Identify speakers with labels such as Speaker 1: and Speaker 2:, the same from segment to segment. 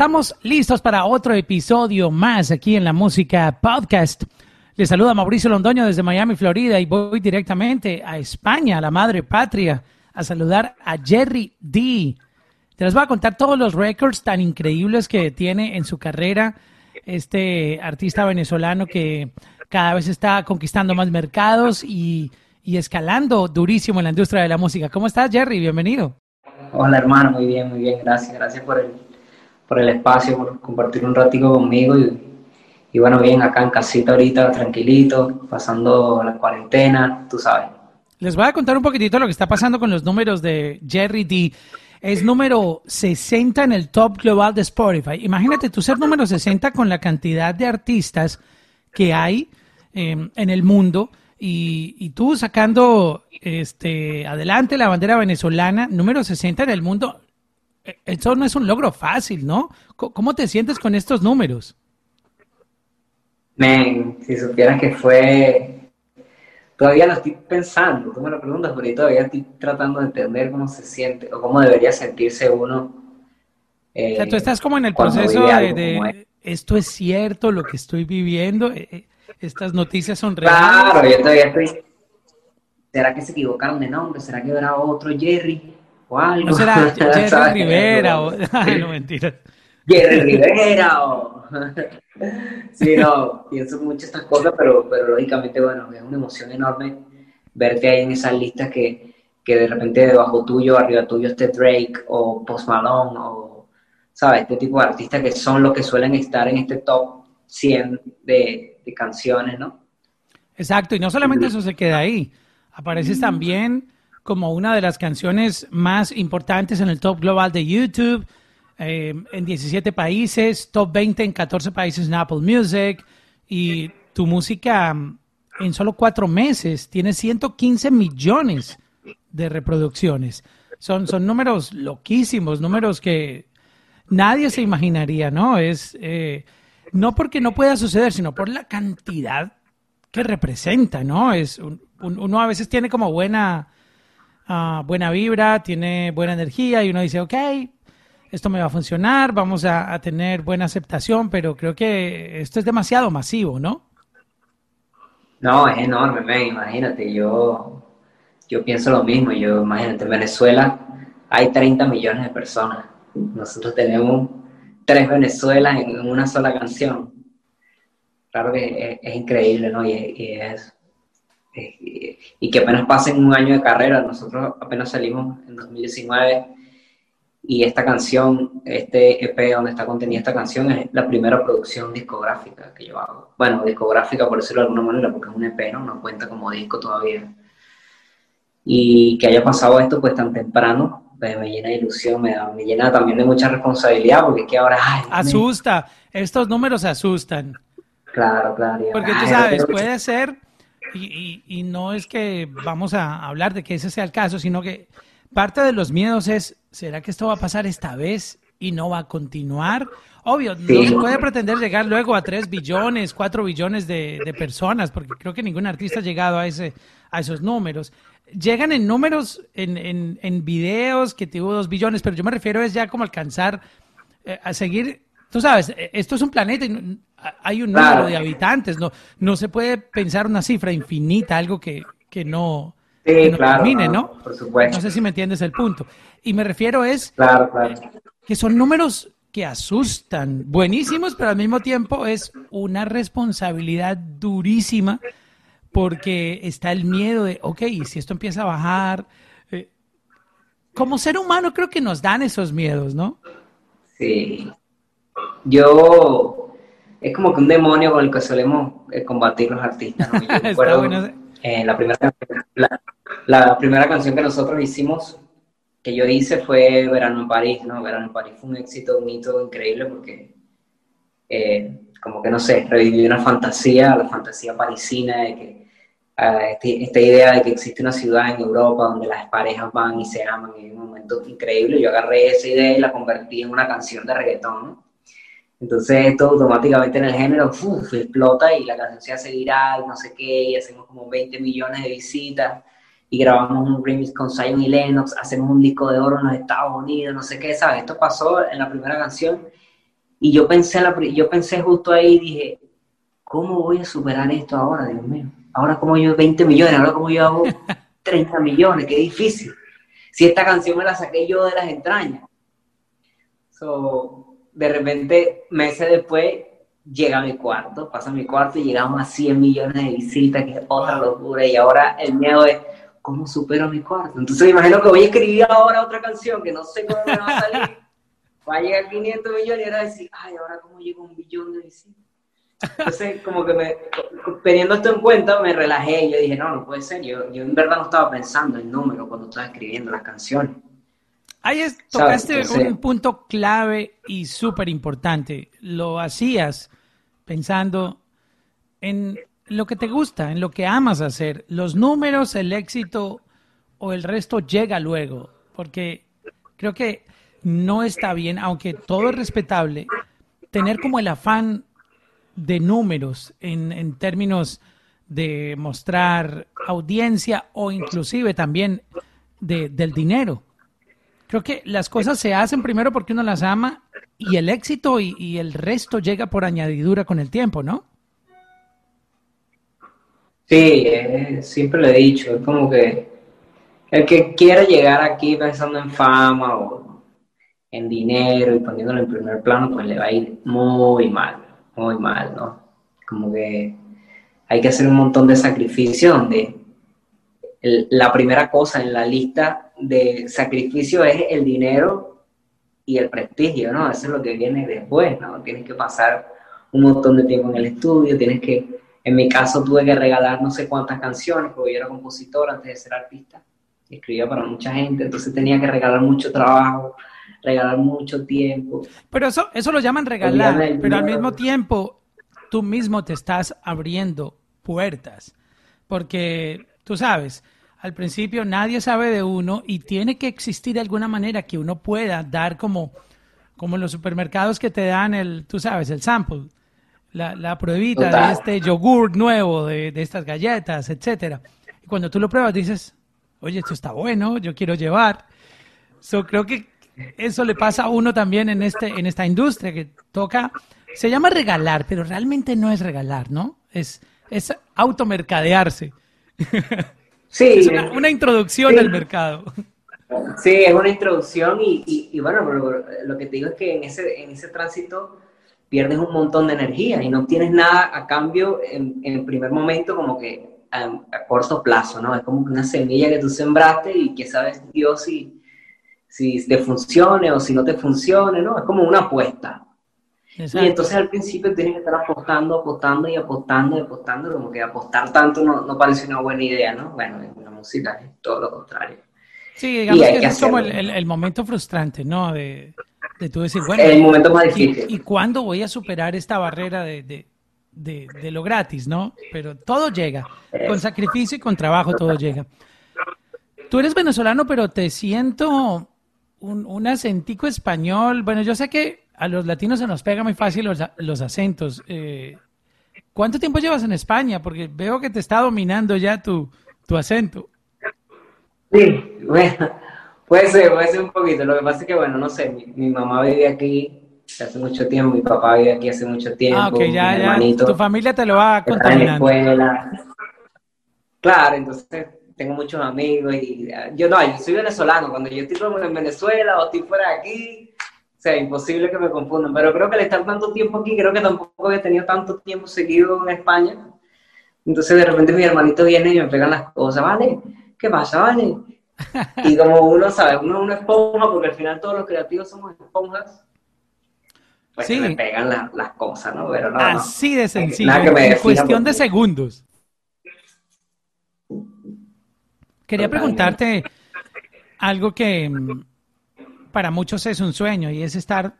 Speaker 1: estamos listos para otro episodio más aquí en la Música Podcast. Les saluda Mauricio Londoño desde Miami, Florida, y voy directamente a España, a la madre patria, a saludar a Jerry D. Te les voy a contar todos los récords tan increíbles que tiene en su carrera este artista venezolano que cada vez está conquistando más mercados y, y escalando durísimo en la industria de la música. ¿Cómo estás, Jerry? Bienvenido.
Speaker 2: Hola, hermano. Muy bien, muy bien. Gracias. Gracias por el, por el espacio, por compartir un ratico conmigo. Y, y bueno, bien, acá en casita ahorita, tranquilito, pasando la cuarentena, tú sabes.
Speaker 1: Les voy a contar un poquitito lo que está pasando con los números de Jerry D. Es número 60 en el top global de Spotify. Imagínate tú ser número 60 con la cantidad de artistas que hay Em, en el mundo y, tú sacando este, adelante la bandera venezolana, número 60 en el mundo, eso no es un logro fácil, ¿no? ¿Cómo te sientes con estos números?
Speaker 2: Men, si supieras que fue, todavía lo estoy pensando, tú me lo preguntas, pero todavía estoy tratando de entender cómo se siente o cómo debería sentirse uno.
Speaker 1: o sea, tú estás como en el proceso de, esto es cierto, lo que estoy viviendo. Eh, eh, estas noticias son reales.
Speaker 2: Claro, yo todavía estoy. ¿Será que se equivocaron de nombre? ¿Será que era otro Jerry o algo?
Speaker 1: ¿No será Jerry Rivera o.? No, mentira.
Speaker 2: Jerry Rivera o. sí, no, pienso mucho estas cosas, pero, pero lógicamente, bueno, es una emoción enorme verte ahí en esas listas que, que de repente debajo tuyo, arriba tuyo esté Drake o Post Malone o, ¿sabes? Este tipo de artistas que son los que suelen estar en este top 100 de, canciones, ¿no?
Speaker 1: Exacto, y no solamente eso se queda ahí, apareces también como una de las canciones más importantes en el top global de YouTube, eh, en 17 países, top 20 en 14 países en Apple Music, y tu música en solo cuatro meses tiene 115 millones de reproducciones. Son, son números loquísimos, números que nadie se imaginaría, ¿no? Es... Eh, no porque no pueda suceder, sino por la cantidad que representa, ¿no? Es uno a veces tiene como buena, ah, buena vibra, tiene buena energía y uno dice, ok, esto me va a funcionar, vamos a, tener buena aceptación, pero creo que esto es demasiado masivo, ¿no?
Speaker 2: No, es enorme, imagínate, yo, yo pienso lo mismo, yo imagínate, en Venezuela hay 30 millones de personas, nosotros tenemos tres Venezuelas en una sola canción. Claro que es, increíble, ¿no? Y, es, y que apenas pasen un año de carrera, nosotros apenas salimos en 2019 y esta canción, este EP donde está contenida esta canción es la primera producción discográfica que yo hago. Bueno, discográfica por decirlo de alguna manera, porque es un EP, ¿no? No cuenta como disco todavía. Y que haya pasado esto pues tan temprano, me, llena de ilusión, me, me, llena también de mucha responsabilidad, porque es que ahora...
Speaker 1: Asusta, estos números asustan.
Speaker 2: Claro, claro.
Speaker 1: Porque tú sabes, puede ser, y, y, no es que vamos a hablar de que ese sea el caso, sino que parte de los miedos es, ¿será que esto va a pasar esta vez y no va a continuar? Obvio, no se puede pretender llegar luego a 3 billones, 4 billones de, de, personas, porque creo que ningún artista ha llegado a, ese, a esos números llegan en números, en, en, en videos que tuvo dos billones, pero yo me refiero es ya como alcanzar eh, a seguir, tú sabes, eh, esto es un planeta y hay un número de habitantes, no, no se puede pensar una cifra infinita, algo que, que no, termine, ¿no?
Speaker 2: Por supuesto.
Speaker 1: No sé si me entiendes el punto. Y me refiero es
Speaker 2: claro,
Speaker 1: que son números que asustan, buenísimos, pero al mismo tiempo es una responsabilidad durísima porque está el miedo de, ok, si esto empieza a bajar? Eh, como ser humano creo que nos dan esos miedos, ¿no?
Speaker 2: Sí. Yo, es como que un demonio con el que solemos eh, combatir los artistas. ¿no? Eh, la, primera, la, primera canción que nosotros hicimos, que yo hice fue Verano en París, ¿no? Verano en París fue un éxito, un hito increíble porque como que no sé, reviví una fantasía, la fantasía parisina de que este, esta idea de que existe una ciudad en Europa donde las parejas van y se aman en un momento increíble. Yo agarré esa idea y la convertí en una canción de reggaetón, ¿no? Entonces esto automáticamente en el género uf, explota y la canción se hace viral, no sé qué, y hacemos como 20 millones de visitas y grabamos un remix con Zion y Lennox, hacemos un disco de oro en los Estados Unidos, no sé qué, ¿sabes? Esto pasó en la primera canción Y yo pensé, la, yo pensé justo ahí, dije, ¿cómo voy a superar esto ahora, Dios mío? Ahora como yo 20 millones, ahora como yo hago 30 millones, qué difícil. Si esta canción me la saqué yo de las entrañas. So, de repente, meses después, llega a mi cuarto, pasa a mi cuarto y llegamos a 100 millones de visitas, que es otra locura. Y ahora el miedo es, ¿cómo supero mi cuarto? Entonces me imagino que voy a escribir ahora otra canción que no sé cómo me va a salir. Va a llegar 500 millones y ahora decir, ay, ahora cómo llego a un billón de visitas. Entonces, como que me, teniendo esto en cuenta, me relajé y yo dije, no, no puede ser. Yo, yo en verdad no estaba pensando en número cuando estaba escribiendo las canciones.
Speaker 1: Ahí es, tocaste un punto clave y súper importante. Lo hacías pensando en lo que te gusta, en lo que amas hacer. Los números, el éxito o el resto llega luego, porque creo que no está bien, aunque todo es respetable, tener como el afán de números en, en términos de mostrar audiencia o inclusive también de, del dinero. Creo que las cosas se hacen primero porque uno las ama y el éxito y, el resto llega por añadidura con el tiempo, ¿no?
Speaker 2: Sí, eh, siempre lo he dicho, es como que el que quiera llegar aquí pensando en fama o en dinero y poniéndolo en primer plano, pues le va a ir muy mal, muy mal, ¿no? Como que hay que hacer un montón de sacrificios donde la primera cosa en la lista de sacrificio es el dinero y el prestigio, ¿no? Eso es lo que viene después, ¿no? Tienes que pasar un montón de tiempo en el estudio, tienes que, en mi caso tuve que regalar no sé cuántas canciones, porque yo era compositor antes de ser artista, escribía para mucha gente, entonces tenía que regalar mucho trabajo, regalar mucho tiempo.
Speaker 1: Pero eso, eso lo llaman regalar, pero al mismo tiempo tú mismo te estás abriendo puertas, porque tú sabes, al principio nadie sabe de uno y tiene que existir de alguna manera que uno pueda dar como, como en los supermercados que te dan el, tú sabes, el sample, la, la pruebita de este yogur nuevo, de, de estas galletas, etcétera. Y cuando tú lo pruebas dices, oye, esto está bueno, yo quiero llevar. So, creo que eso le pasa a uno también en, este, en esta industria que toca, se llama regalar, pero realmente no es regalar, ¿no? Es, es automercadearse. Sí. Es una, introducción al mercado.
Speaker 2: Sí, es una introducción y, bueno, lo que te digo es que en ese, en ese tránsito pierdes un montón de energía y no tienes nada a cambio en, el primer momento como que a, corto plazo, ¿no? Es como una semilla que tú sembraste y que sabes Dios si, si te funcione o si no te funcione, ¿no? Es como una apuesta. Y entonces al principio tienes que estar apostando, apostando y apostando y apostando, como que apostar tanto no, no parece una buena idea, ¿no? Bueno, en la música es todo lo contrario.
Speaker 1: Sí, digamos que, es como el, el, momento frustrante, ¿no? De, de tú decir, bueno,
Speaker 2: el momento más difícil.
Speaker 1: ¿y, cuándo voy a superar esta barrera de, de, de, de, lo gratis, no? Pero todo llega, con sacrificio y con trabajo todo llega. Tú eres venezolano, pero te siento un, un acentico español. Bueno, yo sé que a los latinos se nos pega muy fácil los, los acentos. Eh, ¿Cuánto tiempo llevas en España? Porque veo que te está dominando ya tu, tu acento.
Speaker 2: Sí, bueno, puede ser, puede ser un poquito. Lo que pasa es que, bueno, no sé, mi, mamá vive aquí hace mucho tiempo, mi papá vive aquí hace mucho tiempo. Ah, ok,
Speaker 1: ya, ya. Tu familia te lo va contaminando.
Speaker 2: Claro, entonces tengo muchos amigos y yo no, yo soy venezolano. Cuando yo estoy en Venezuela o estoy fuera de aquí, o sea, imposible que me confundan. Pero creo que al estar tanto tiempo aquí, creo que tampoco había tenido tanto tiempo seguido en España. Entonces de repente mi hermanito viene y me pegan las cosas, ¿vale? ¿Qué pasa, vale? Y como uno sabe, uno es una esponja, porque al final todos los creativos somos esponjas, pues sí. me pegan las cosas, ¿no? Pero no
Speaker 1: Así de sencillo, en cuestión de segundos. Quería preguntarte algo que para muchos es un sueño y es estar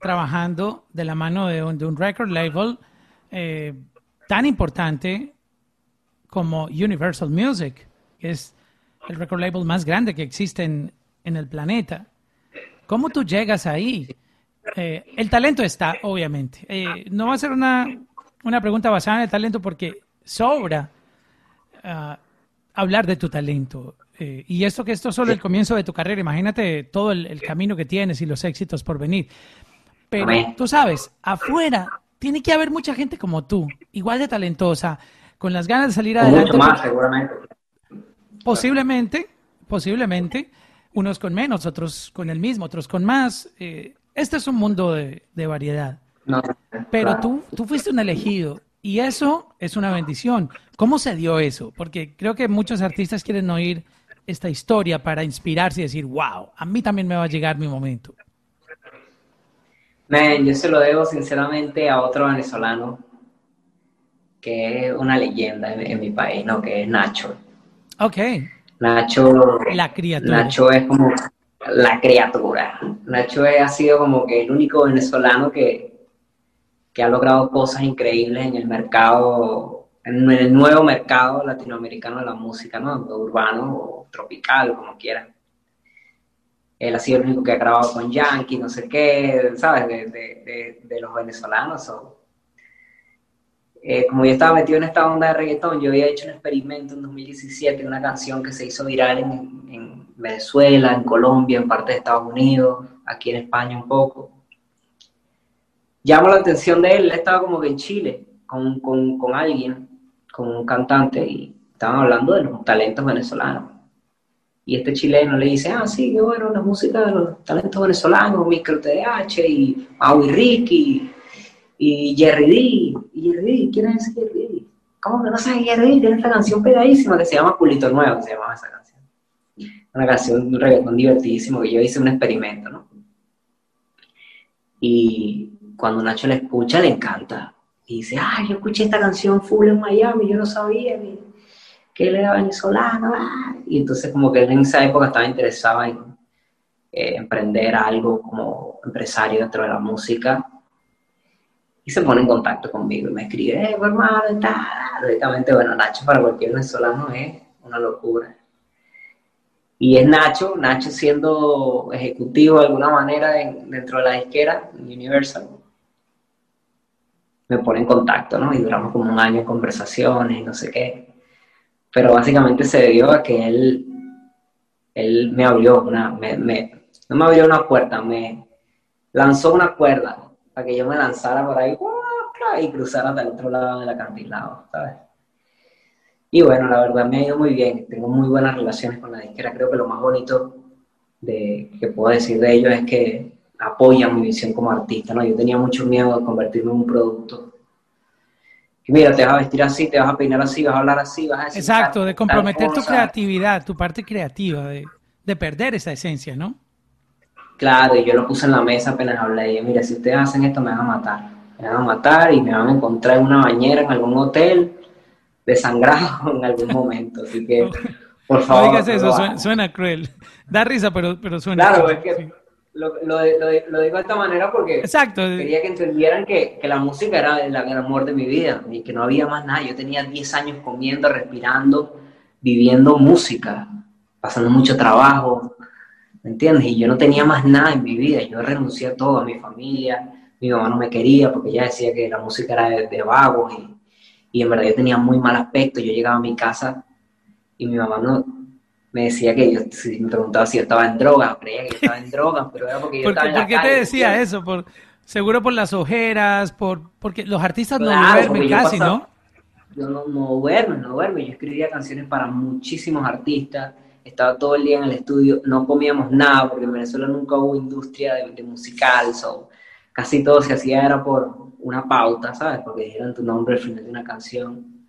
Speaker 1: trabajando de la mano de un, record label eh, tan importante como Universal Music, que es el record label más grande que existe en, el planeta. ¿Cómo tú llegas ahí? Eh, el talento está, obviamente. Eh, no va a ser una, una, pregunta basada en el talento porque sobra ah, hablar de tu talento. Eh, y esto que esto es solo el comienzo de tu carrera, imagínate todo el, camino que tienes y los éxitos por venir. Pero tú sabes, afuera tiene que haber mucha gente como tú, igual de talentosa, con las ganas de salir adelante.
Speaker 2: Mucho más, seguramente.
Speaker 1: Posiblemente, posiblemente, unos con menos, otros con el mismo, otros con más. Eh, este es un mundo de, variedad. Pero tú, tú fuiste un elegido y eso es una bendición. ¿Cómo se dio eso? Porque creo que muchos artistas quieren oír esta historia para inspirarse y decir, wow, a mí también me va a llegar mi momento.
Speaker 2: yo se lo debo sinceramente a otro venezolano que es una leyenda en, mi país, ¿no? Que es Nacho.
Speaker 1: Ok.
Speaker 2: Nacho.
Speaker 1: La criatura.
Speaker 2: Nacho es como la criatura. Nacho ha sido como que el único venezolano que, que ha logrado cosas increíbles en el mercado, en el nuevo mercado latinoamericano de la música, ¿no? Urbano o tropical, como quieran. Él ha sido el único que ha grabado con Yankee, no sé qué, ¿sabes? De, de, los venezolanos. Eh, como yo estaba metido en esta onda de reggaetón, yo había hecho un experimento en 2017, una canción que se hizo viral en, en Venezuela, en Colombia, en parte de Estados Unidos, aquí en España un poco. Llamo la atención de él, él estaba como que en Chile con, con, con alguien, con un cantante, y estaban hablando de los talentos venezolanos. Y este chileno le dice, ah, sí, qué bueno, la música de los talentos venezolanos, Micro TDH y Mau y Ricky y Jerry D. Y Jerry D, ¿quién es Jerry D? ¿Cómo que no sabes Jerry D? Tiene esta canción pegadísima que se llama Culito Nuevo, se llama esa canción. Una canción, un reggaetón divertidísimo que yo hice un experimento, ¿no? Y cuando Nacho la escucha, le encanta. Y dice, ah, yo escuché esta canción full en Miami, yo no sabía que él era venezolano. Ah". Y entonces como que él en esa época estaba interesado en eh, emprender algo como empresario dentro de la música y se pone en contacto conmigo y me escribe, eh, hermano, está. Lógicamente, bueno, Nacho para cualquier venezolano es una locura. Y es Nacho, Nacho siendo ejecutivo de alguna manera dentro de la disquera, Universal, me pone en contacto, ¿no? Y duramos como un año en conversaciones y no sé qué. Pero básicamente se debió a que él, él me abrió una, me, no me abrió una puerta, me lanzó una cuerda para que yo me lanzara por ahí y cruzara hasta el otro lado del acantilado, ¿sabes? Y bueno, la verdad me ha ido muy bien, tengo muy buenas relaciones con la disquera, creo que lo más bonito de, que puedo decir de ellos es que apoyan mi visión como artista, ¿no? Yo tenía mucho miedo de convertirme en un producto. Y mira, te vas a vestir así, te vas a peinar así, vas a hablar así, vas a decir
Speaker 1: Exacto, de comprometer tu creatividad, tu parte creativa, de, de perder esa esencia, ¿no?
Speaker 2: Claro, y yo lo puse en la mesa apenas hablé. Y mira, si ustedes hacen esto, me van a matar. Me van a matar y me van a encontrar en una bañera en algún hotel, desangrado en algún momento. Así que, por favor.
Speaker 1: No digas eso, suena, cruel. Da risa, pero, pero suena.
Speaker 2: Claro, es que lo, lo, lo, digo de esta manera porque
Speaker 1: Exacto.
Speaker 2: quería que entendieran que, que la música era el, el amor de mi vida y que no había más nada. Yo tenía 10 años comiendo, respirando, viviendo música, pasando mucho trabajo ¿me entiendes? Y yo no tenía más nada en mi vida, yo renuncié a todo, a mi familia, mi mamá no me quería porque ella decía que la música era de, vagos y, y, en verdad yo tenía muy mal aspecto, yo llegaba a mi casa y mi mamá no, me decía que yo, me preguntaba si yo estaba en drogas, creía que yo estaba en drogas, pero era porque yo estaba en
Speaker 1: ¿Por qué te decía eso? Por, seguro por las ojeras, por, porque los artistas no duermen casi, ¿no?
Speaker 2: Yo no, no duermo, no duermo, yo escribía canciones para muchísimos artistas, estaba todo el día en el estudio, no comíamos nada, porque en Venezuela nunca hubo industria de, musical, so, casi todo se hacía era por una pauta, ¿sabes? Porque dijeron tu nombre al final de una canción,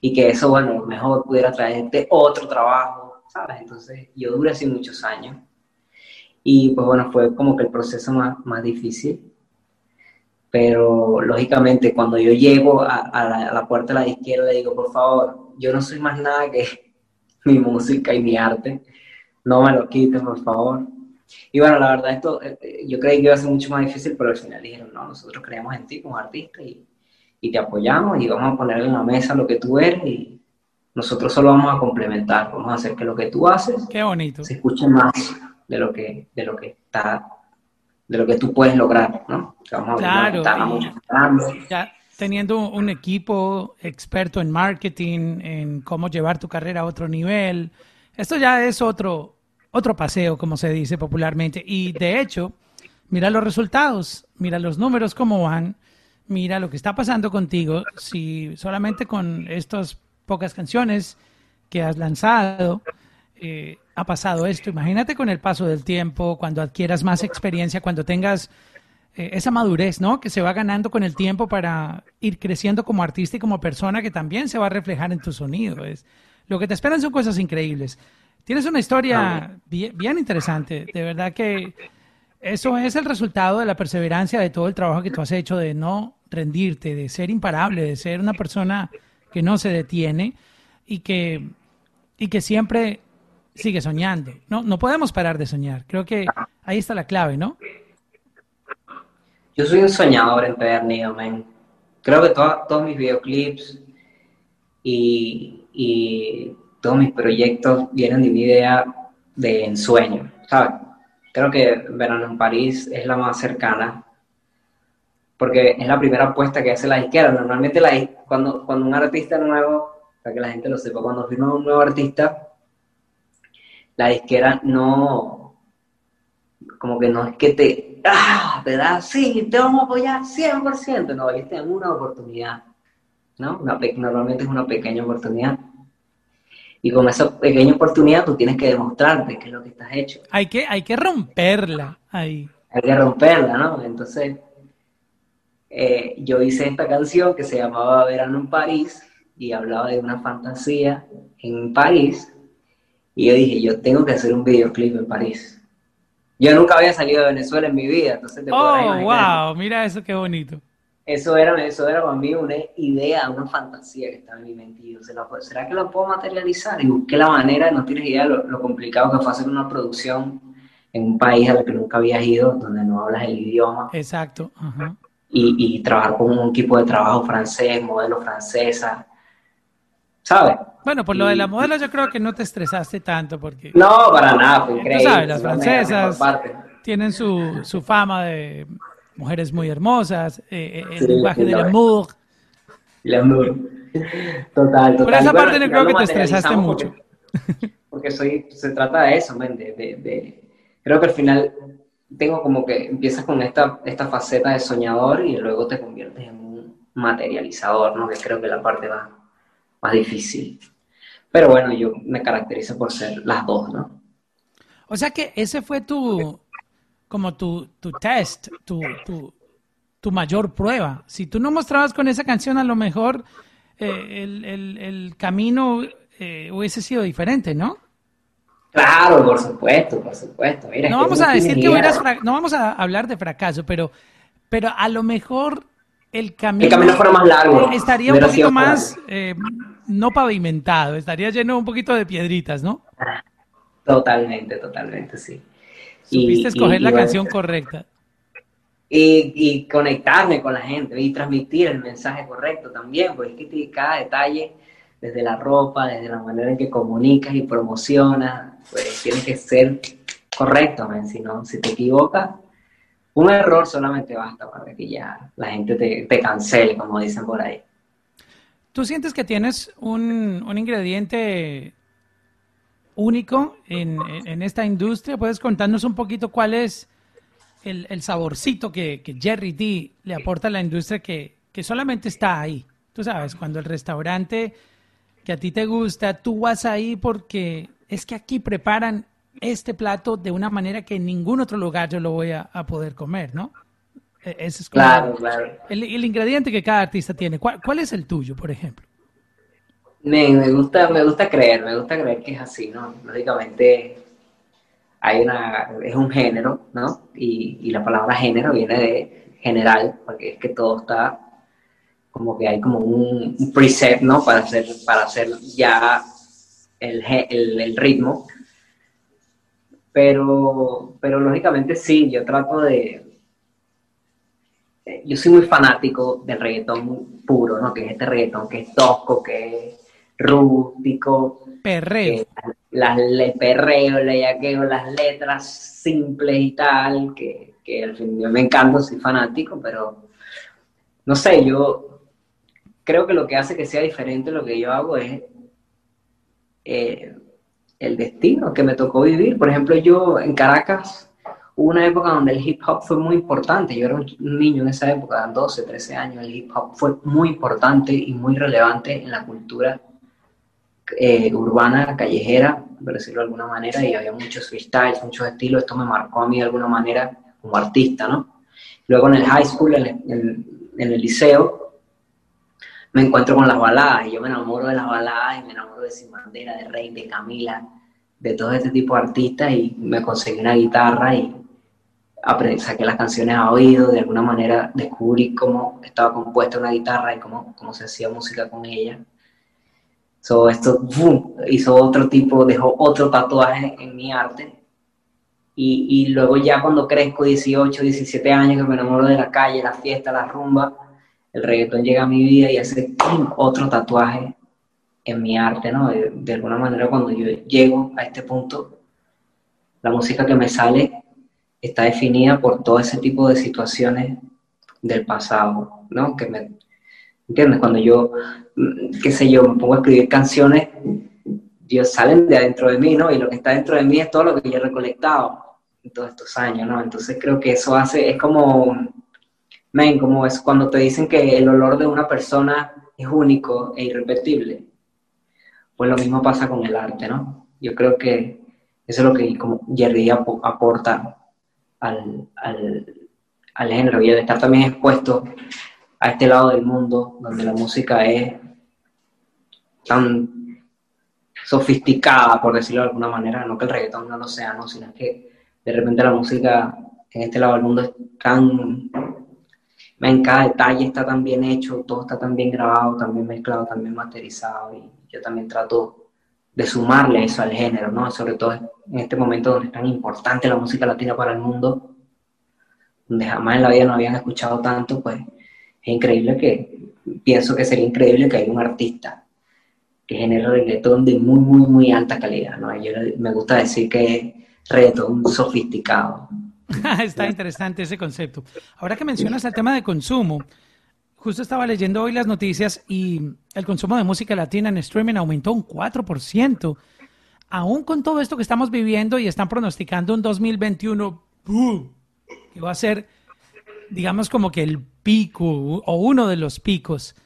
Speaker 2: y que eso, bueno, mejor pudiera traerte otro trabajo, Entonces, yo duré así muchos años, y pues bueno, fue como que el proceso más, más difícil, pero lógicamente cuando yo llego a, la, a la puerta de la izquierda le digo, por favor, yo no soy más nada que mi música y mi arte. No me lo quiten, por favor. Y bueno, la verdad, esto eh, eh, yo creí que iba a ser mucho más difícil, pero al final dijeron, no, nosotros creemos en ti como artista y, y te apoyamos y vamos a poner en la mesa lo que tú eres y nosotros solo vamos a complementar, vamos a hacer que lo que tú haces
Speaker 1: Qué bonito.
Speaker 2: se escuche más de lo que, de lo que está, de lo que tú puedes lograr, ¿no?
Speaker 1: Vamos claro, a teniendo un equipo experto en marketing, en cómo llevar tu carrera a otro nivel. Esto ya es otro, otro paseo, como se dice popularmente. Y de hecho, mira los resultados, mira los números cómo van, mira lo que está pasando contigo. Si solamente con estas pocas canciones que has lanzado eh, ha pasado esto, imagínate con el paso del tiempo, cuando adquieras más experiencia, cuando tengas eh, esa madurez, ¿no? Que se va ganando con el tiempo para ir creciendo como artista y como persona que también se va a reflejar en tu sonido. Es, lo que te esperan son cosas increíbles. Tienes una historia bien, interesante, de verdad que eso es el resultado de la perseverancia de todo el trabajo que tú has hecho, de no rendirte, de ser imparable, de ser una persona que no se detiene y que, y que siempre sigue soñando. No, no podemos parar de soñar. Creo que ahí está la clave, ¿no?
Speaker 2: Yo soy un soñador empedernido, man. Creo que todos mis videoclips y, y todos mis proyectos vienen de mi idea de ensueño, ¿sabes? Creo que Verano en París es la más cercana, porque es la primera apuesta que hace la izquierda. Normalmente la, cuando, cuando un artista nuevo, para que la gente lo sepa, cuando firma un nuevo artista, la disquera no, como que no es que te, ah, te da, sí, te vamos a apoyar 100%, no, ellos te dan una oportunidad, ¿no? Una, normalmente es una pequeña oportunidad y con esa pequeña oportunidad tú tienes que demostrarte qué es lo que estás hecho.
Speaker 1: Hay que, hay que romperla ahí.
Speaker 2: Hay que romperla, ¿no? Entonces, eh, yo hice esta canción que se llamaba Verano en París y hablaba de una fantasía en París. Y yo dije, yo tengo que hacer un videoclip en París. Yo nunca había salido de Venezuela en mi vida, entonces te
Speaker 1: Oh, wow, mira eso, qué bonito
Speaker 2: eso era, eso era para mí una idea, una fantasía que estaba en mi mente. ¿Será que lo puedo materializar? Y busqué la manera, no tienes idea lo, lo complicado que fue hacer una producción en un país al que nunca habías ido, donde no hablas el idioma.
Speaker 1: Exacto.
Speaker 2: Y, y, trabajar con un equipo de trabajo francés, modelo francesa. ¿Sabes?
Speaker 1: Bueno, por lo de la modelo yo creo que no te estresaste tanto porque...
Speaker 2: No, para nada, fue increíble.
Speaker 1: Tú sabes, las francesas tienen su, su fama de mujeres muy hermosas, eh, eh, el lenguaje del amor.
Speaker 2: L'amour. Total, total.
Speaker 1: Por esa parte no creo que te estresaste mucho.
Speaker 2: Porque, soy, se trata de eso, de, de, creo que al final tengo como que empiezas con esta, esta faceta de soñador y luego te conviertes en un materializador, ¿no? Que creo que es la parte más, más difícil. Pero bueno, yo me caracterizo por ser las dos, ¿no?
Speaker 1: O sea que ese fue tu, como tu, tu test, tu, tu, tu, mayor prueba. Si tú no mostrabas con esa canción, a lo mejor eh, el, el, el, camino eh, hubiese sido diferente, ¿no?
Speaker 2: Claro, por supuesto, por supuesto.
Speaker 1: no vamos a decir que hubieras, no vamos a hablar de fracaso, pero, pero a lo mejor el camino,
Speaker 2: el camino fuera más largo.
Speaker 1: Estaría un poquito más eh, no pavimentado, estaría lleno un poquito de piedritas, ¿no?
Speaker 2: Totalmente, totalmente, sí.
Speaker 1: Supiste escoger la canción correcta.
Speaker 2: Y, conectarme con la gente y transmitir el mensaje correcto también, porque es que cada detalle, desde la ropa, desde la manera en que comunicas y promocionas, pues tiene que ser correcto, si no, si te equivocas, un error solamente basta para que ya la gente te, te cancele, como dicen por ahí.
Speaker 1: ¿Tú sientes que tienes un, un ingrediente único en, esta industria. ¿Puedes contarnos un poquito cuál es el, saborcito que, Jerry D le aporta a la industria que, solamente está ahí? Tú sabes, cuando el restaurante que a ti te gusta, tú vas ahí porque es que aquí preparan este plato de una manera que en ningún otro lugar yo lo voy a, poder comer, ¿no? E, ese es
Speaker 2: claro, claro.
Speaker 1: El, ingrediente que cada artista tiene. ¿Cuál es el tuyo, por ejemplo?
Speaker 2: Me, gusta, me gusta creer, me gusta creer que es así, ¿no? Lógicamente hay una, es un género, ¿no? Y, la palabra género viene de general, porque es que todo está como que hay como un, preset, ¿no? Para hacer, para hacer ya el, el, ritmo. Pero, pero lógicamente sí, yo trato de... Yo soy muy fanático del reggaetón puro, ¿no? Que es este reggaetón que es tosco, que es rústico.
Speaker 1: Perreo.
Speaker 2: las, le perreo, le yaqueo, las letras simples y tal, que, que al fin yo me encanta, soy fanático, pero no sé, yo creo que lo que hace que sea diferente lo que yo hago es eh, el destino que me tocó vivir. Por ejemplo, yo en Caracas hubo una época donde el hip hop fue muy importante. Yo era un niño en esa época, 12, 13 años. El hip hop fue muy importante y muy relevante en la cultura eh, urbana, callejera, por decirlo de alguna manera, y había muchos freestyles, muchos estilos. Esto me marcó a mí de alguna manera como artista, ¿no? Luego en el high school, en, el liceo, me encuentro con las baladas y yo me enamoro de las baladas y me enamoro de Sin Bandera, de Rey, de Camila, de todo este tipo de artistas y me conseguí una guitarra y saqué las canciones a oído, de alguna manera descubrí cómo estaba compuesta una guitarra y cómo, cómo se hacía música con ella. So, esto hizo otro tipo, dejó otro tatuaje en mi arte. Y, y, luego ya cuando crezco, 18, 17 años, que me enamoro de la calle, la fiesta, la rumba, el reggaetón llega a mi vida y hace otro tatuaje en mi arte, ¿no? De, alguna manera cuando yo llego a este punto, la música que me sale está definida por todo ese tipo de situaciones del pasado, ¿no? Que me, ¿entiendes? Cuando yo, mm, qué sé yo, me pongo a escribir canciones, Dios salen de adentro de mí, ¿no? Y lo que está dentro de mí es todo lo que yo he recolectado en todos estos años, ¿no? Entonces creo que eso hace, es como, men, como es cuando te dicen que el olor de una persona es único e irrepetible, pues lo mismo pasa con el arte, ¿no? Yo creo que eso es lo que como Jerry aporta al, al, al género y el estar también expuesto a este lado del mundo donde la música es tan sofisticada, por decirlo de alguna manera, no que el reggaetón no lo sea, no, sino que de repente la música en este lado del mundo es tan, en cada detalle está tan bien hecho, todo está tan bien grabado, tan bien mezclado, tan bien masterizado, y yo también trato de sumarle eso al género, ¿no? Sobre todo en este momento donde es tan importante la música latina para el mundo, donde jamás en la vida no habían escuchado tanto, pues es increíble que, pienso que sería increíble que haya un artista que genere reggaetón de muy, muy, muy alta calidad, ¿no? Yo me gusta decir que es reggaetón sofisticado.
Speaker 1: Está interesante ese concepto. Ahora que mencionas el tema de consumo, justo estaba leyendo hoy las noticias y el consumo de música latina en streaming aumentó un 4%. Aún con todo esto que estamos viviendo y están pronosticando un 2021 que va a ser, digamos, como que el pico o uno de los picos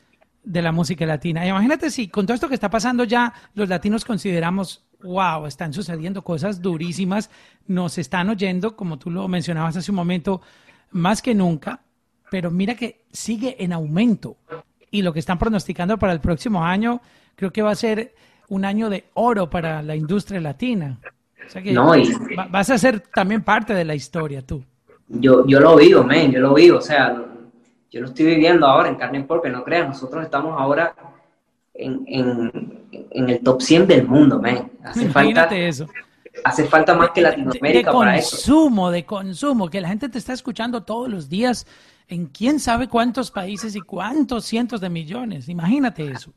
Speaker 1: de la música latina. Imagínate si con todo esto que está pasando ya los latinos consideramos, wow, están sucediendo cosas durísimas, nos están oyendo, como tú lo mencionabas hace un momento, más que nunca, pero mira que sigue en aumento. Y lo que están pronosticando para el próximo año, creo que va a ser un año de oro para la industria latina. O sea que no, vas a ser también parte de la historia tú.
Speaker 2: Yo, yo lo vivo, men, yo lo vivo. O sea, yo lo estoy viviendo ahora en carne porque no creas, nosotros estamos ahora en, el top 100 del mundo, man.
Speaker 1: Hace falta, eso.
Speaker 2: Hace falta más que Latinoamérica
Speaker 1: de,
Speaker 2: para
Speaker 1: eso. consumo, de consumo, que la gente te está escuchando todos los días en quién sabe cuántos países y cuántos cientos de millones. Imagínate eso.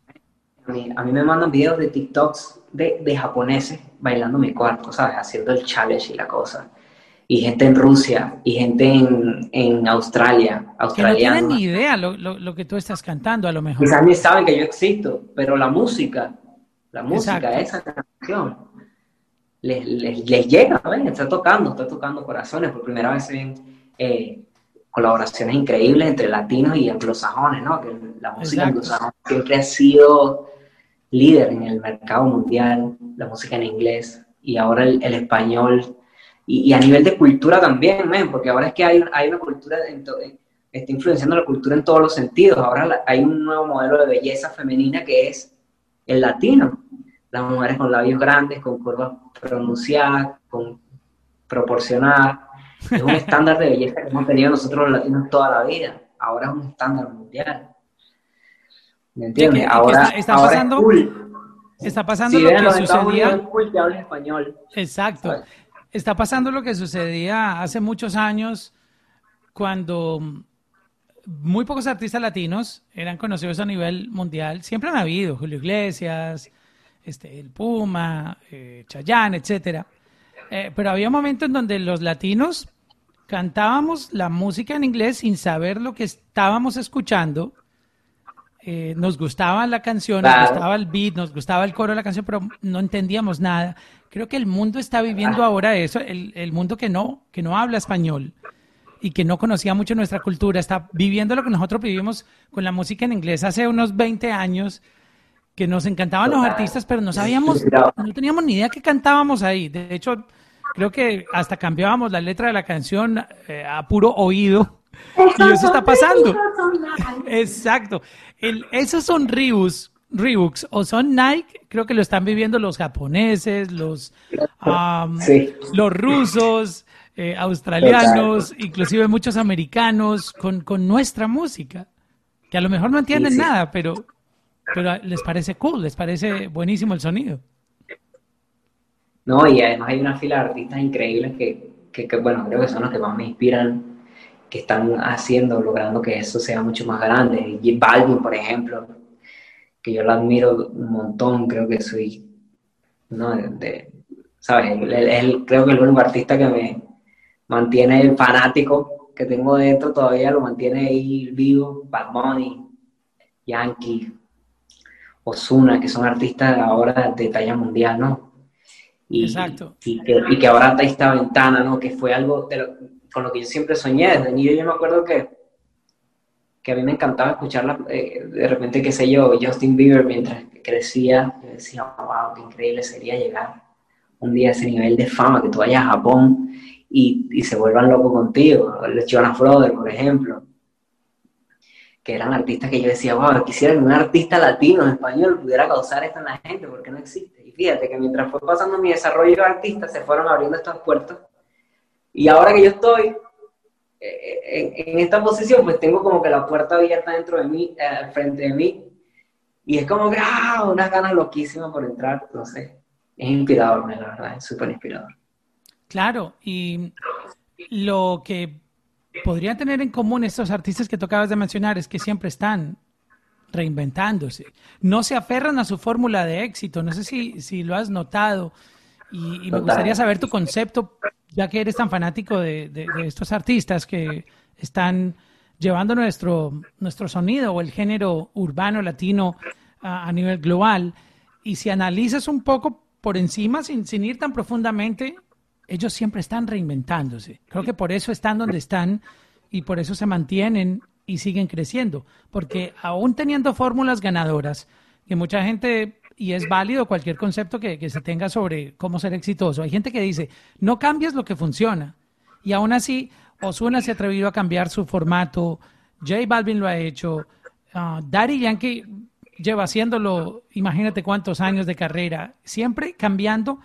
Speaker 2: A mí, a mí me mandan videos de TikToks de, de japoneses bailando mi cuarto, ¿sabes? Haciendo el challenge y la cosa y gente en Rusia y gente en, en Australia, australiana.
Speaker 1: Que no tienen ni idea lo, lo, que tú estás cantando, a lo mejor.
Speaker 2: Quizás ni saben que yo existo, pero la música, la música, esa canción, les, les, llega, ¿ven? está tocando, está tocando corazones. Por primera vez se ven eh, colaboraciones increíbles entre latinos y anglosajones, ¿no? Que la música anglosajona siempre ha sido líder en el mercado mundial, la música en inglés, y ahora el, el español y, a nivel de cultura también, porque ahora es que hay, hay una cultura, está influenciando la cultura en todos los sentidos. Ahora hay un nuevo modelo de belleza femenina que es el latino. Las mujeres con labios grandes, con curvas pronunciadas, con proporcionadas. Es un estándar de belleza que hemos tenido nosotros los latinos toda la vida. Ahora es un estándar mundial. ¿Me entiendes? ahora,
Speaker 1: está, pasando, Está pasando lo que sucedía.
Speaker 2: Cool que español.
Speaker 1: Exacto. Está pasando lo que sucedía hace muchos años cuando muy pocos artistas latinos eran conocidos a nivel mundial. Siempre han habido, Julio Iglesias, este, el Puma, eh, Chayanne, etcétera. Eh, pero había momentos en donde los latinos cantábamos la música en inglés sin saber lo que estábamos escuchando. Eh, nos gustaba la canción, nos gustaba el beat, nos gustaba el coro de la canción, pero no entendíamos nada creo que el mundo está viviendo ahora eso, el, el mundo que no, que no habla español y que no conocía mucho nuestra cultura, está viviendo lo que nosotros vivimos con la música en inglés hace unos 20 años, que nos encantaban los artistas, pero no sabíamos, no teníamos ni idea que cantábamos ahí. De hecho, creo que hasta cambiábamos la letra de la canción eh, a puro oído. Y eso está pasando. Exacto. El, esos son Reeboks, Reeboks o son Nike, creo que lo están viviendo los japoneses, los, los rusos, eh, australianos, inclusive muchos americanos con, con, nuestra música, que a lo mejor no entienden nada, pero, pero les parece cool, les parece buenísimo el sonido.
Speaker 2: No, y además hay una fila de artistas increíbles que, que, bueno, creo que son los que más me inspiran, que están haciendo, logrando que eso sea mucho más grande. J Balvin, por ejemplo, que yo lo admiro un montón, creo que soy, no, de, ¿sabes? creo que el único artista que me, mantiene el fanático que tengo dentro, todavía lo mantiene ahí vivo, Bad Bunny, Yankee, Osuna, que son artistas ahora de talla mundial, ¿no? Y, Exacto. Y que, ahora está esta ventana, ¿no? Que fue algo con lo que yo siempre soñé. Desde niño yo me acuerdo que, que a mí me encantaba escucharla, eh, de repente, qué sé yo, Justin Bieber, mientras crecía, yo decía, wow, qué increíble sería llegar un día a ese nivel de fama, que tú vayas a Japón y, y se vuelvan locos contigo. El Jonas Brother, por ejemplo, que eran artistas que yo decía, wow, quisiera que un artista latino en español pudiera causar esto en la gente, porque no existe. Y fíjate que mientras fue pasando mi desarrollo de artista, se fueron abriendo estas puertas. Y ahora que yo estoy eh, en, en, esta posición, pues tengo como que la puerta abierta dentro de mí, eh, frente de mí. Y es como que, ah, unas ganas loquísimas por entrar. Entonces, es inspirador, la verdad, es súper inspirador.
Speaker 1: Claro, y lo que podrían tener en común estos artistas que tú acabas de mencionar es que siempre están reinventándose. No se aferran a su fórmula de éxito. No sé si, si lo has notado. Y, me gustaría saber tu concepto, ya que eres tan fanático de, de, estos artistas que están llevando nuestro, nuestro sonido o el género urbano latino a, a nivel global. Y si analizas un poco por encima, sin, sin ir tan profundamente, ellos siempre están reinventándose. Creo que por eso están donde están y por eso se mantienen y siguen creciendo. Porque aún teniendo fórmulas ganadoras, que mucha gente, y es válido cualquier concepto que, se tenga sobre cómo ser exitoso, hay gente que dice, no cambies lo que funciona. Y aún así, Osuna se ha atrevido a cambiar su formato, J Balvin lo ha hecho, uh, Daddy Yankee lleva haciéndolo, imagínate cuántos años de carrera, siempre cambiando.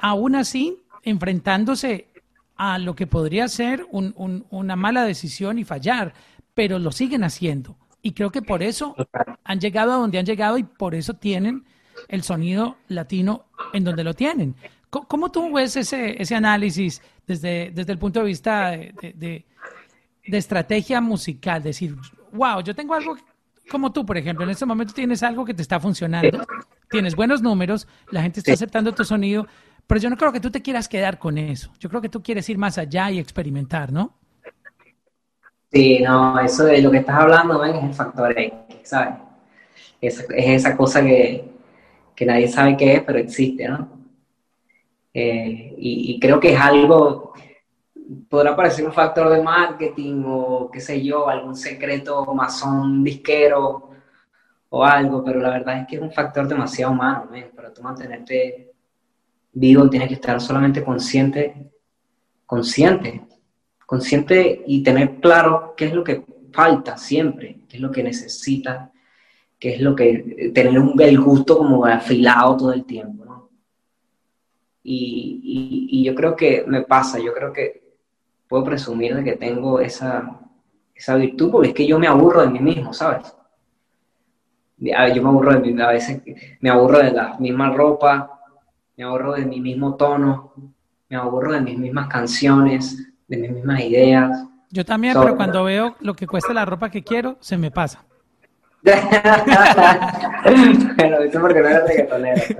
Speaker 1: Aún así, enfrentándose a lo que podría ser una mala decisión y fallar, pero lo siguen haciendo. Y creo que por eso han llegado a donde han llegado y por eso tienen el sonido latino en donde lo tienen. ¿Cómo, tú ves ese, ese análisis desde, desde el punto de vista de, de, estrategia musical? Decir, wow, yo tengo algo como tú, por ejemplo, en este momento tienes algo que te está funcionando, tienes buenos números, la gente está aceptando tu sonido, pero yo no creo que tú te quieras quedar con eso. Yo creo que tú quieres ir más allá y experimentar, ¿no?
Speaker 2: Sí, no, eso de lo que estás hablando, ven, es el factor X, ¿sabes? Es, esa cosa que, nadie sabe qué es, pero existe, ¿no? Eh, y, creo que es algo, podrá parecer un factor de marketing o qué sé yo, algún secreto masón disquero o algo, pero la verdad es que es un factor demasiado humano, ¿no? para tú mantenerte vivo, tienes que estar solamente consciente, consciente, consciente y tener claro qué es lo que falta siempre, qué es lo que necesita, qué es lo que, tener un, bel gusto como afilado todo el tiempo, ¿no? Y, y, yo creo que me pasa, yo creo que puedo presumir de que tengo esa, esa virtud, porque es que yo me aburro de mí mismo, ¿sabes? Yo me aburro de mí, a veces me aburro de la misma ropa, me ahorro de mi mismo tono, me ahorro de mis mismas canciones, de mis mismas ideas.
Speaker 1: Yo también, pero cuando veo lo que cuesta la ropa que quiero, se me pasa. bueno,
Speaker 2: eso porque no eres reggaetonero.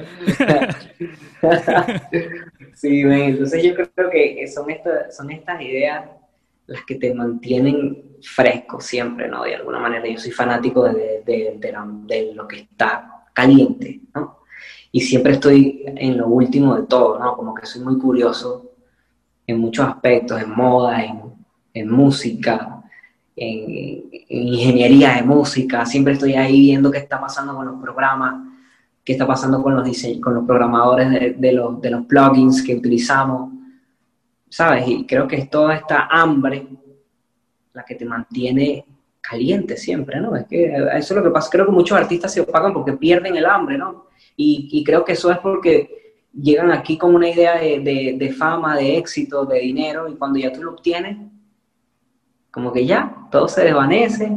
Speaker 2: sí, entonces yo creo que son, estas son estas ideas las que te mantienen fresco siempre, ¿no? De alguna manera, yo soy fanático de, de, de lo que está caliente, ¿no? Y siempre estoy en lo último de todo, ¿no? Como que soy muy curioso en muchos aspectos, en moda, en, en música, en, ingeniería de música, siempre estoy ahí viendo qué está pasando con los programas, qué está pasando con los, con los programadores de, de, los, de los plugins que utilizamos, ¿sabes? Y creo que es toda esta hambre la que te mantiene caliente siempre, ¿no? Es que eso es lo que pasa, creo que muchos artistas se opacan porque pierden el hambre, ¿no? Y, y creo que eso es porque llegan aquí con una idea de, de, de, fama, de éxito, de dinero, y cuando ya tú lo obtienes, como que ya, todo se desvanece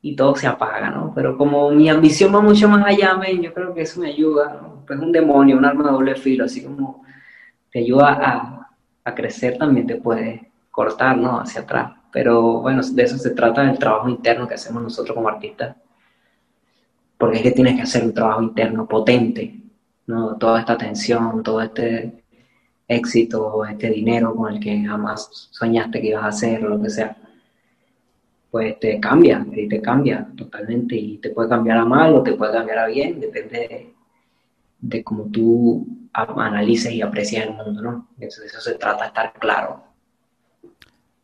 Speaker 2: y todo se apaga, ¿no? Pero como mi ambición va mucho más allá, yo creo que eso me ayuda, ¿no? Pues un demonio, un arma de doble filo, así como te ayuda a, a crecer, también te puede cortar, ¿no? Hacia atrás. Pero bueno, de eso se trata el trabajo interno que hacemos nosotros como artistas. Porque es que tienes que hacer un trabajo interno potente, ¿no? Toda esta tensión, todo este éxito, este dinero con el que jamás soñaste que ibas a hacer o lo que sea, pues te cambia, y te cambia totalmente y te puede cambiar a mal o te puede cambiar a bien, depende de, de cómo tú analices y aprecias el mundo, ¿no? Eso, eso se trata de estar claro.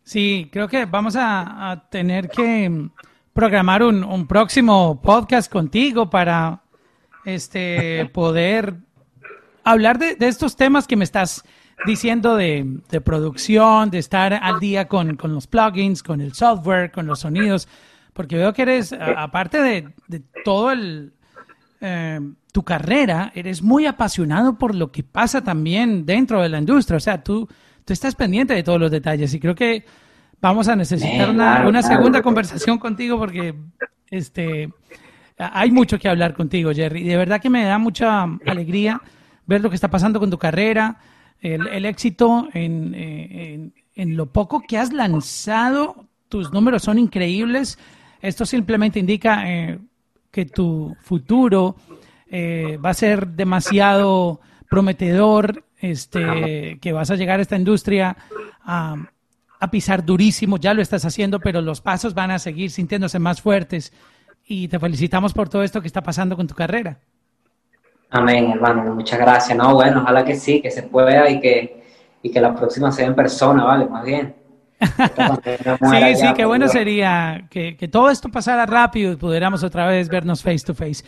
Speaker 1: Sí, creo que vamos a, tener que programar un, un, próximo podcast contigo para este poder hablar de, estos temas que me estás diciendo de, producción, de estar al día con, los plugins, con el software, con los sonidos, porque veo que eres, aparte de, todo el... Eh, tu carrera, eres muy apasionado por lo que pasa también dentro de la industria. O sea, tú, tú estás pendiente de todos los detalles y creo que vamos a necesitar una, una segunda conversación contigo porque este, hay mucho que hablar contigo, Jerry. De verdad que me da mucha alegría ver lo que está pasando con tu carrera, el, éxito en, en, lo poco que has lanzado. Tus números son increíbles. Esto simplemente indica eh, que tu futuro eh, va a ser demasiado prometedor, este, que vas a llegar a esta industria a, a pisar durísimo. Ya lo estás haciendo, pero los pasos van a seguir sintiéndose más fuertes. Y te felicitamos por todo esto que está pasando con tu carrera.
Speaker 2: Amén, hermano, muchas gracias. No, bueno, ojalá que sí, que se pueda y que, y que la próxima sea en persona, ¿vale? Más bien.
Speaker 1: sí, sí, qué bueno sería que, que, todo esto pasara rápido y pudiéramos otra vez vernos face to face.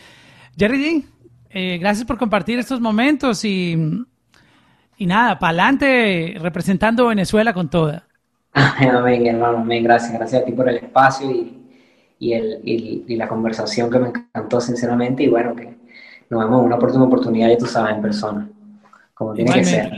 Speaker 1: Jerry D, eh, gracias por compartir estos momentos y, y nada, para adelante representando Venezuela con toda.
Speaker 2: Amén, hermano, amén, gracias, gracias a ti por el espacio y, y, el, y, y la conversación que me encantó sinceramente y bueno, que nos vemos en una próxima oportunidad, y tú sabes, en persona, como tiene que ser.